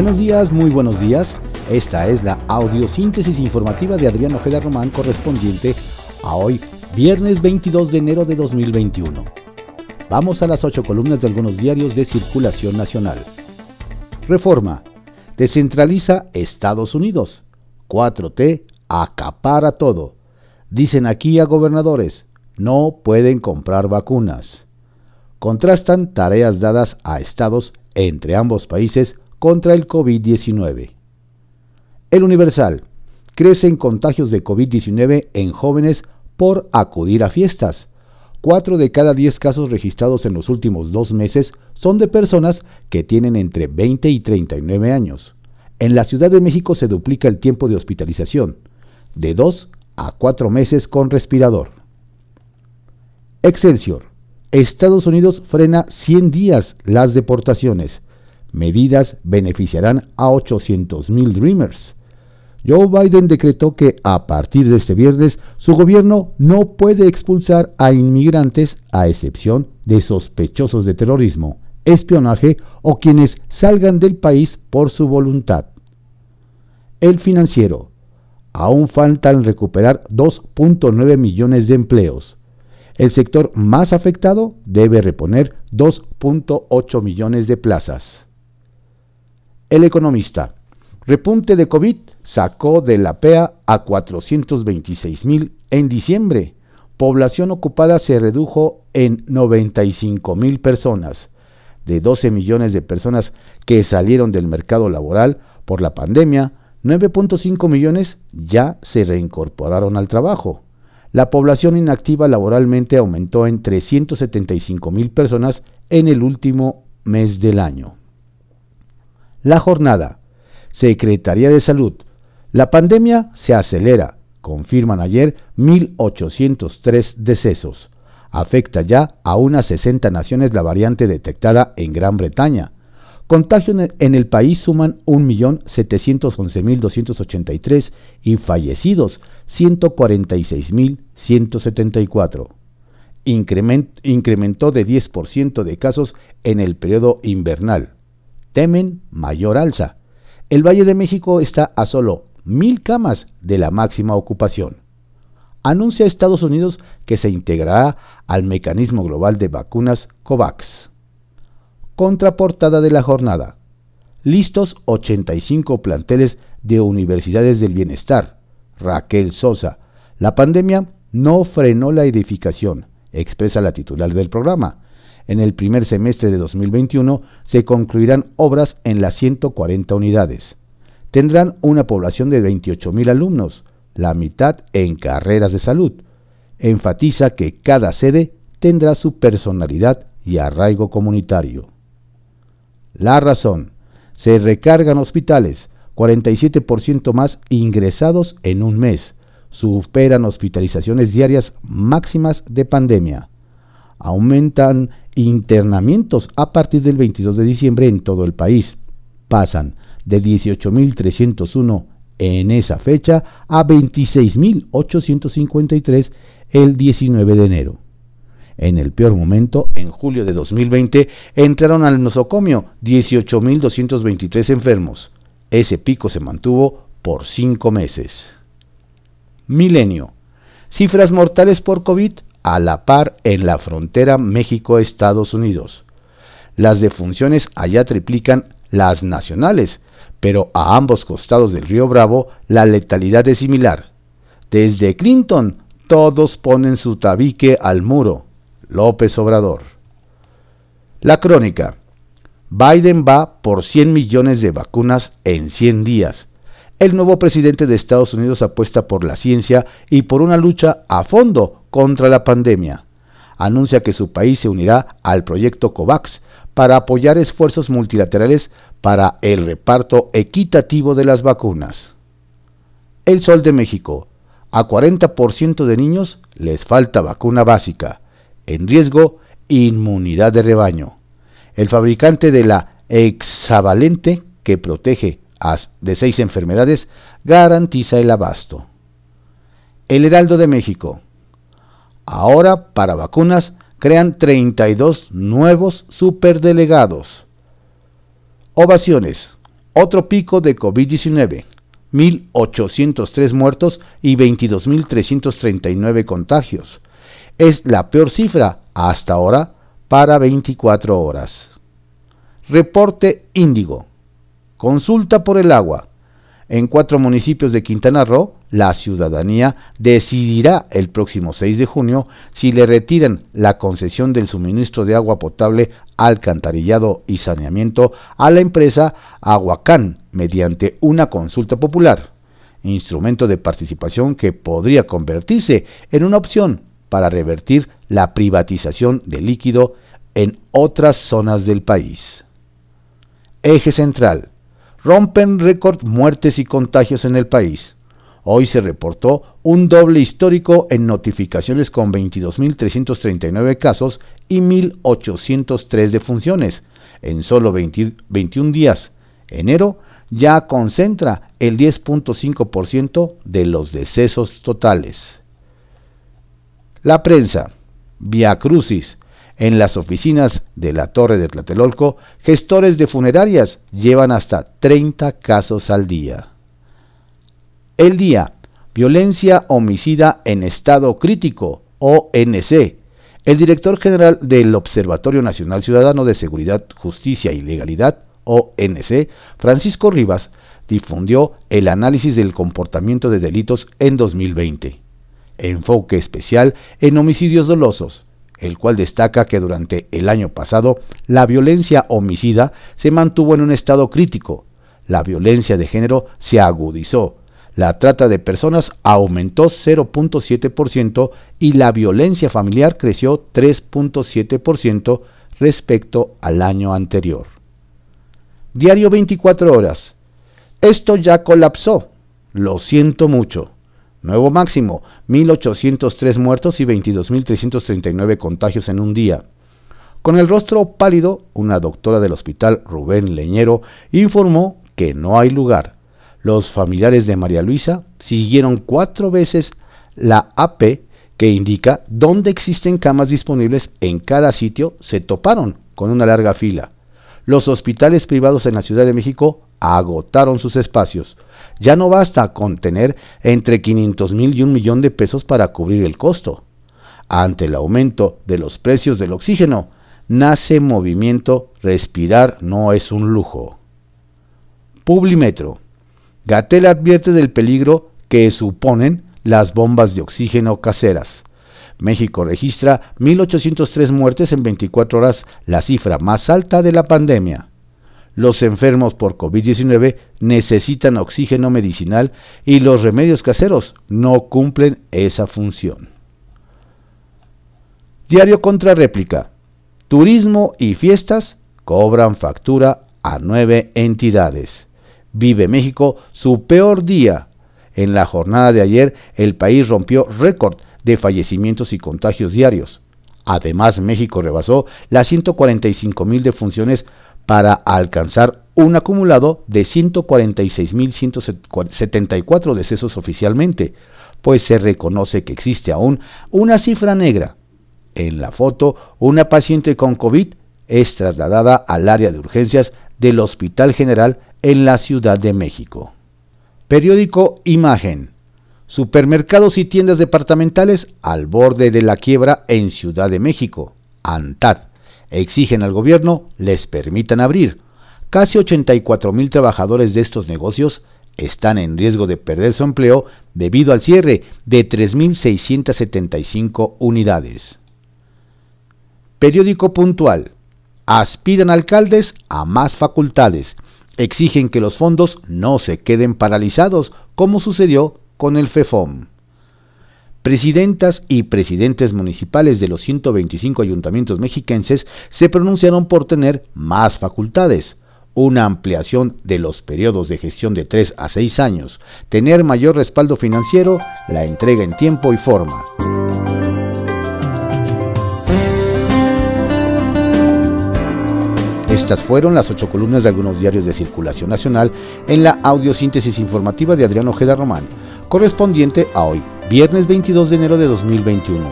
Buenos días, muy buenos días. Esta es la audiosíntesis informativa de Adrián Ojeda Román correspondiente a hoy, viernes 22 de enero de 2021. Vamos a las ocho columnas de algunos diarios de circulación nacional. Reforma. Descentraliza Estados Unidos. 4T acapara todo. Dicen aquí a gobernadores, no pueden comprar vacunas. Contrastan tareas dadas a estados entre ambos países contra el COVID-19. El Universal. Crecen contagios de COVID-19 en jóvenes por acudir a fiestas. Cuatro de cada diez casos registrados en los últimos dos meses son de personas que tienen entre 20 y 39 años. En la Ciudad de México se duplica el tiempo de hospitalización, de dos a cuatro meses con respirador. Excelsior. Estados Unidos frena 100 días las deportaciones. Medidas beneficiarán a 800.000 Dreamers. Joe Biden decretó que a partir de este viernes su gobierno no puede expulsar a inmigrantes a excepción de sospechosos de terrorismo, espionaje o quienes salgan del país por su voluntad. El financiero. Aún faltan recuperar 2.9 millones de empleos. El sector más afectado debe reponer 2.8 millones de plazas. El economista. Repunte de COVID sacó de la PEA a 426 mil en diciembre. Población ocupada se redujo en 95 mil personas. De 12 millones de personas que salieron del mercado laboral por la pandemia, 9.5 millones ya se reincorporaron al trabajo. La población inactiva laboralmente aumentó en 375 mil personas en el último mes del año. La jornada. Secretaría de Salud. La pandemia se acelera. Confirman ayer 1.803 decesos. Afecta ya a unas 60 naciones la variante detectada en Gran Bretaña. Contagios en el país suman 1.711.283 y fallecidos 146.174. incrementó de 10% de casos en el periodo invernal. Temen mayor alza. El Valle de México está a solo mil camas de la máxima ocupación. Anuncia Estados Unidos que se integrará al mecanismo global de vacunas COVAX. Contraportada de la jornada. Listos 85 planteles de universidades del bienestar. Raquel Sosa. La pandemia no frenó la edificación, expresa la titular del programa. En el primer semestre de 2021 se concluirán obras en las 140 unidades. Tendrán una población de 28.000 alumnos, la mitad en carreras de salud. Enfatiza que cada sede tendrá su personalidad y arraigo comunitario. La razón. Se recargan hospitales, 47% más ingresados en un mes. Superan hospitalizaciones diarias máximas de pandemia. Aumentan internamientos a partir del 22 de diciembre en todo el país. Pasan de 18.301 en esa fecha a 26.853 el 19 de enero. En el peor momento, en julio de 2020, entraron al nosocomio 18.223 enfermos. Ese pico se mantuvo por cinco meses. Milenio. Cifras mortales por COVID a la par en la frontera México-Estados Unidos. Las defunciones allá triplican las nacionales, pero a ambos costados del río Bravo la letalidad es similar. Desde Clinton todos ponen su tabique al muro López Obrador. La crónica. Biden va por 100 millones de vacunas en 100 días. El nuevo presidente de Estados Unidos apuesta por la ciencia y por una lucha a fondo contra la pandemia. Anuncia que su país se unirá al proyecto COVAX para apoyar esfuerzos multilaterales para el reparto equitativo de las vacunas. El Sol de México. A 40% de niños les falta vacuna básica en riesgo inmunidad de rebaño. El fabricante de la hexavalente, que protege de seis enfermedades, garantiza el abasto. El Heraldo de México. Ahora, para vacunas, crean 32 nuevos superdelegados. Ovaciones. Otro pico de COVID-19, 1.803 muertos y 22.339 contagios. Es la peor cifra hasta ahora para 24 horas. Reporte Índigo. Consulta por el agua. En cuatro municipios de Quintana Roo, la ciudadanía decidirá el próximo 6 de junio si le retiran la concesión del suministro de agua potable, alcantarillado y saneamiento a la empresa Aguacán mediante una consulta popular, instrumento de participación que podría convertirse en una opción para revertir la privatización del líquido en otras zonas del país. Eje central rompen récord muertes y contagios en el país. Hoy se reportó un doble histórico en notificaciones con 22.339 casos y 1.803 defunciones en solo 21 días. Enero ya concentra el 10.5% de los decesos totales. La prensa, Via Crucis, en las oficinas de la Torre de Tlatelolco, gestores de funerarias llevan hasta 30 casos al día. El día, violencia homicida en estado crítico, ONC. El director general del Observatorio Nacional Ciudadano de Seguridad, Justicia y Legalidad, ONC, Francisco Rivas, difundió el análisis del comportamiento de delitos en 2020. Enfoque especial en homicidios dolosos, el cual destaca que durante el año pasado la violencia homicida se mantuvo en un estado crítico, la violencia de género se agudizó, la trata de personas aumentó 0.7% y la violencia familiar creció 3.7% respecto al año anterior. Diario 24 horas. Esto ya colapsó. Lo siento mucho. Nuevo máximo, 1.803 muertos y 22.339 contagios en un día. Con el rostro pálido, una doctora del hospital Rubén Leñero informó que no hay lugar. Los familiares de María Luisa siguieron cuatro veces la AP que indica dónde existen camas disponibles en cada sitio, se toparon con una larga fila. Los hospitales privados en la Ciudad de México agotaron sus espacios. Ya no basta con tener entre 500 mil y un millón de pesos para cubrir el costo. Ante el aumento de los precios del oxígeno, nace movimiento Respirar no es un lujo. Publimetro. Gatel advierte del peligro que suponen las bombas de oxígeno caseras. México registra 1.803 muertes en 24 horas, la cifra más alta de la pandemia. Los enfermos por COVID-19 necesitan oxígeno medicinal y los remedios caseros no cumplen esa función. Diario contra réplica. Turismo y fiestas cobran factura a nueve entidades. Vive México su peor día. En la jornada de ayer el país rompió récord de fallecimientos y contagios diarios. Además, México rebasó las 145 mil defunciones para alcanzar un acumulado de 146.174 decesos oficialmente, pues se reconoce que existe aún una cifra negra. En la foto, una paciente con COVID es trasladada al área de urgencias del Hospital General en la Ciudad de México. Periódico Imagen. Supermercados y tiendas departamentales al borde de la quiebra en Ciudad de México. ANTAD exigen al gobierno les permitan abrir. Casi 84 mil trabajadores de estos negocios están en riesgo de perder su empleo debido al cierre de 3.675 unidades. Periódico puntual. Aspiran alcaldes a más facultades. Exigen que los fondos no se queden paralizados como sucedió con el FEFOM presidentas y presidentes municipales de los 125 ayuntamientos mexiquenses se pronunciaron por tener más facultades, una ampliación de los periodos de gestión de 3 a 6 años, tener mayor respaldo financiero, la entrega en tiempo y forma. Estas fueron las ocho columnas de algunos diarios de circulación nacional en la audiosíntesis informativa de Adrián Ojeda Román, correspondiente a hoy, viernes 22 de enero de 2021.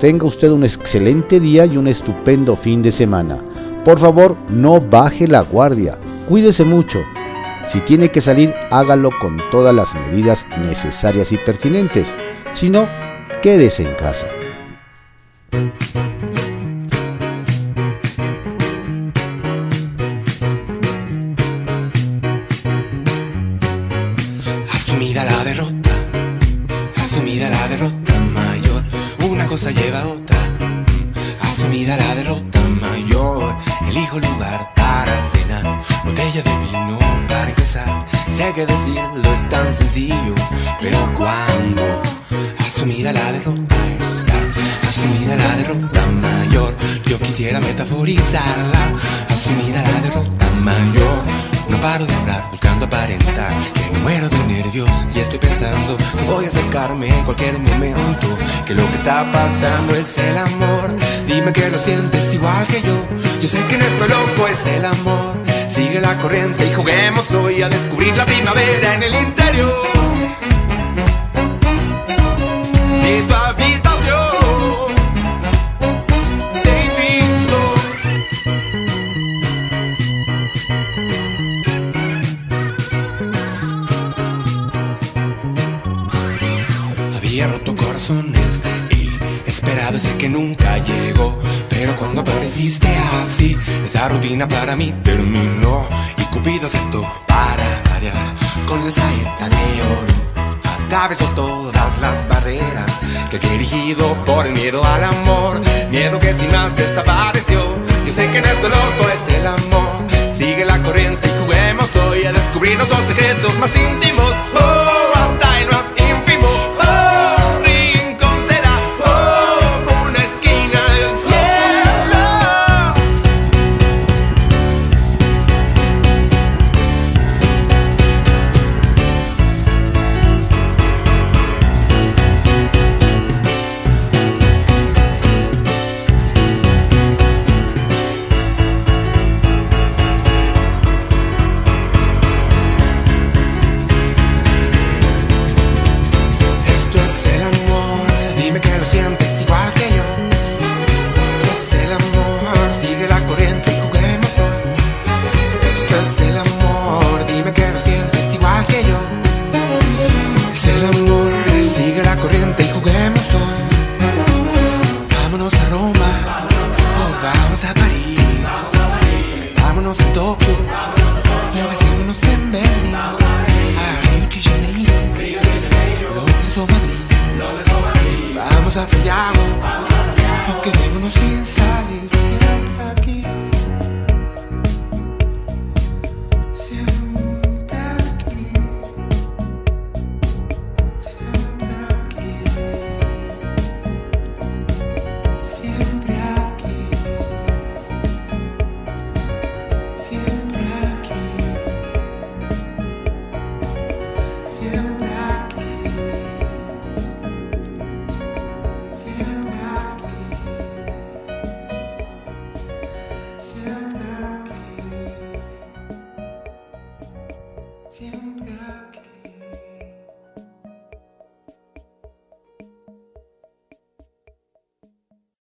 Tenga usted un excelente día y un estupendo fin de semana. Por favor, no baje la guardia. Cuídese mucho. Si tiene que salir, hágalo con todas las medidas necesarias y pertinentes. Si no, quédese en casa. Quisiera metaforizarla, asumida la derrota mayor. No paro de hablar buscando aparentar que muero de nervios y estoy pensando que voy a acercarme en cualquier momento que lo que está pasando es el amor. Dime que lo sientes igual que yo. Yo sé que no estoy loco, es el amor. Sigue la corriente y juguemos hoy a descubrir la primavera en el interior. Para mí terminó. Y Cupido aceptó para variar con la saeta de oro. Atravesó todas las barreras que había erigido por el miedo al amor. Miedo que sin más desapareció. Yo sé que en esto loco es el amor. Sigue la corriente y juguemos hoy a descubrir nuestros secretos más íntimos. Oh, Santiago